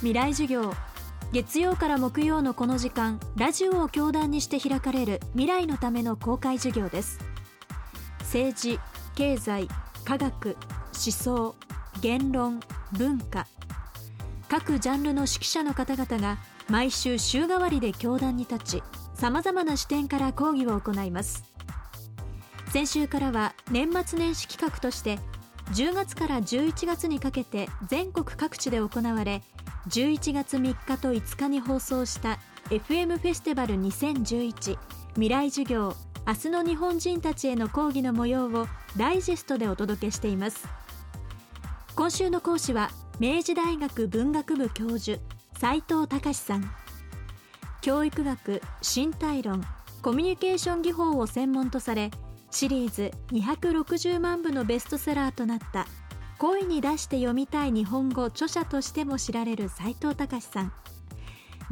未来授業。月曜から木曜のこの時間ラジオを教壇にして開かれる未来のための公開授業です。政治経済科学思想言論文化。各ジャンルの指揮者の方々が毎週週替わりで教壇に立ちさまざまな視点から講義を行います。先週からは年末年始企画として10月から11月にかけて全国各地で行われ11月3日と5日に放送した FM フェスティバル2011未来授業明日の日本人たちへの講義の模様をダイジェストでお届けしています。今週の講師は明治大学文学部教授斉藤隆さん。教育学身体論コミュニケーション技法を専門とされシリーズ260万部のベストセラーとなった声に出して読みたい日本語著者としても知られる斉藤隆さん。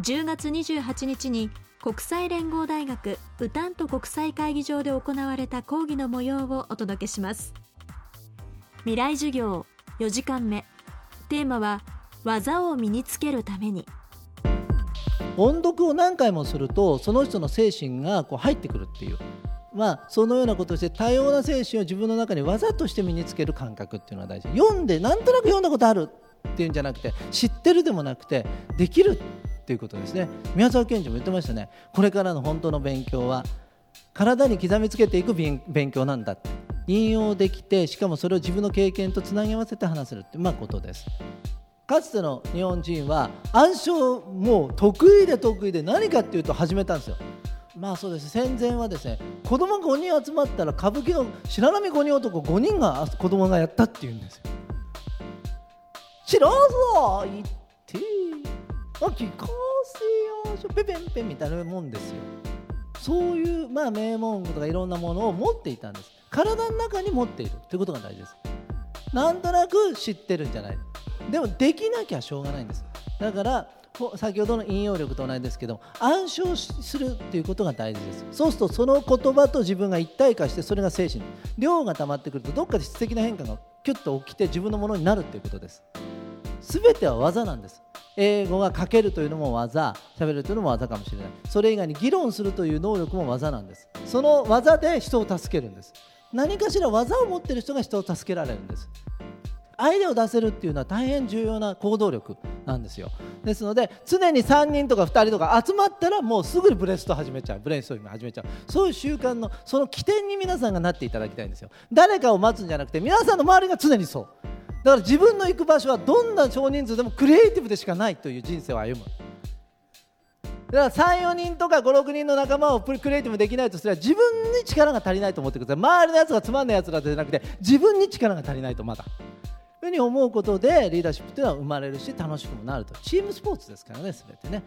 10月28日に国際連合大学ウタント国際会議場で行われた講義の模様をお届けします。未来授業4時間目。テーマは技を身につけるために。音読を何回もするとその人の精神がこう入ってくるっていう。まあ、そのようなことをして多様な精神を自分の中に技として身につける感覚っていうのが大事。読んでなんとなく読んだことあるっていうんじゃなくて知ってるでもなくてできるっていうことですね。宮沢賢治も言ってましたね。これからの本当の勉強は体に刻みつけていく勉強なんだ。って引用できてしかもそれを自分の経験とつなぎ合わせて話せるってまあことです。かつての日本人は暗唱もう得意で得意で何かっていうと始めたんですよ。まあそうです戦前はですね子供が5人集まったら歌舞伎の白波五人男5人が子供がやったっていうんですよ。知らんぞ言ってあ聞かせよペペンペンみたいなもんですよ。そういうまあ名門とかいろんなものを持っていたんです。体の中に持っているということが大事です。なんとなく知ってるんじゃない。でもできなきゃしょうがないんです。だから先ほどの引用力と同じですけど暗唱するっていうことが大事です。そうするとその言葉と自分が一体化してそれが精神量が溜まってくるとどっかで質的な変化がキュッと起きて自分のものになるっていうことです。全ては技なんです。英語が書けるというのも技喋るというのも技かもしれない。それ以外に議論するという能力も技なんです。その技で人を助けるんです。何かしら技を持っている人が人を助けられるんです。アイデアを出せるっていうのは大変重要な行動力なんですよ。ですので常に3人とか2人とか集まったらもうすぐにブレスト始めちゃう。ブレインストーリング始めちゃう。そういう習慣のその起点に皆さんがなっていただきたいんですよ。誰かを待つんじゃなくて皆さんの周りが常にそう。だから自分の行く場所はどんな少人数でもクリエイティブでしかないという人生を歩む。だから34人とか56人の仲間をクリエイティブできないとすれば自分に力が足りないと思ってください。周りのやつがつまんないやつらじゃなくて自分に力が足りないとまだ。ふうに思うことでリーダーシップっていうのは生まれるし楽しくもなるとチームスポーツですからね全てね。